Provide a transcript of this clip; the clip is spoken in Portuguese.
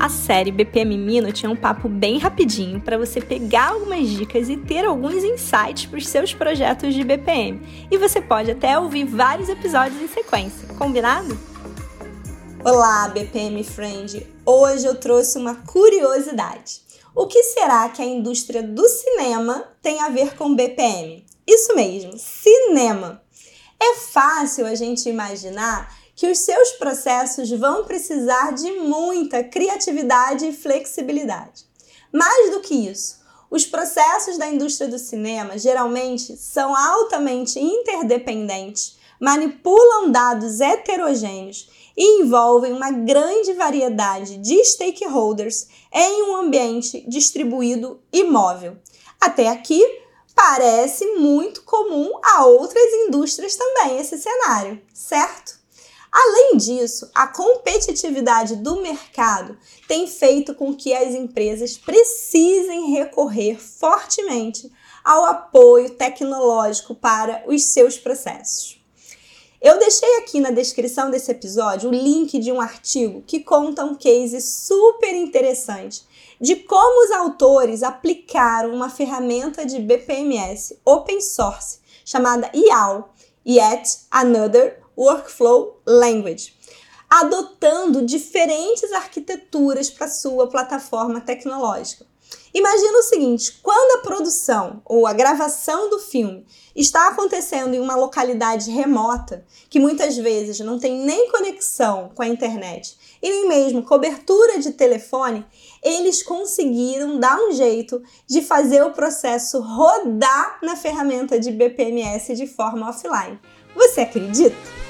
A série BPM Mino tinha um papo bem rapidinho para você pegar algumas dicas e ter alguns insights para os seus projetos de BPM. E você pode até ouvir vários episódios em sequência, combinado? Olá, BPM Friend! Hoje eu trouxe uma curiosidade. O que será que a indústria do cinema tem a ver com BPM? Isso mesmo, cinema! É fácil a gente imaginar que os seus processos vão precisar de muita criatividade e flexibilidade. Mais do que isso, os processos da indústria do cinema geralmente são altamente interdependentes, manipulam dados heterogêneos e envolvem uma grande variedade de stakeholders em um ambiente distribuído e móvel. Até aqui, parece muito comum a outras indústrias também esse cenário, certo? Além disso, a competitividade do mercado tem feito com que as empresas precisem recorrer fortemente ao apoio tecnológico para os seus processos. Eu deixei aqui na descrição desse episódio o link de um artigo que conta um case super interessante de como os autores aplicaram uma ferramenta de BPMS open source chamada YAL, Yet Another Workflow Language, adotando diferentes arquiteturas para sua plataforma tecnológica. Imagina o seguinte: quando a produção ou a gravação do filme está acontecendo em uma localidade remota, que muitas vezes não tem nem conexão com a internet e nem mesmo cobertura de telefone, eles conseguiram dar um jeito de fazer o processo rodar na ferramenta de BPMS de forma offline. Você acredita?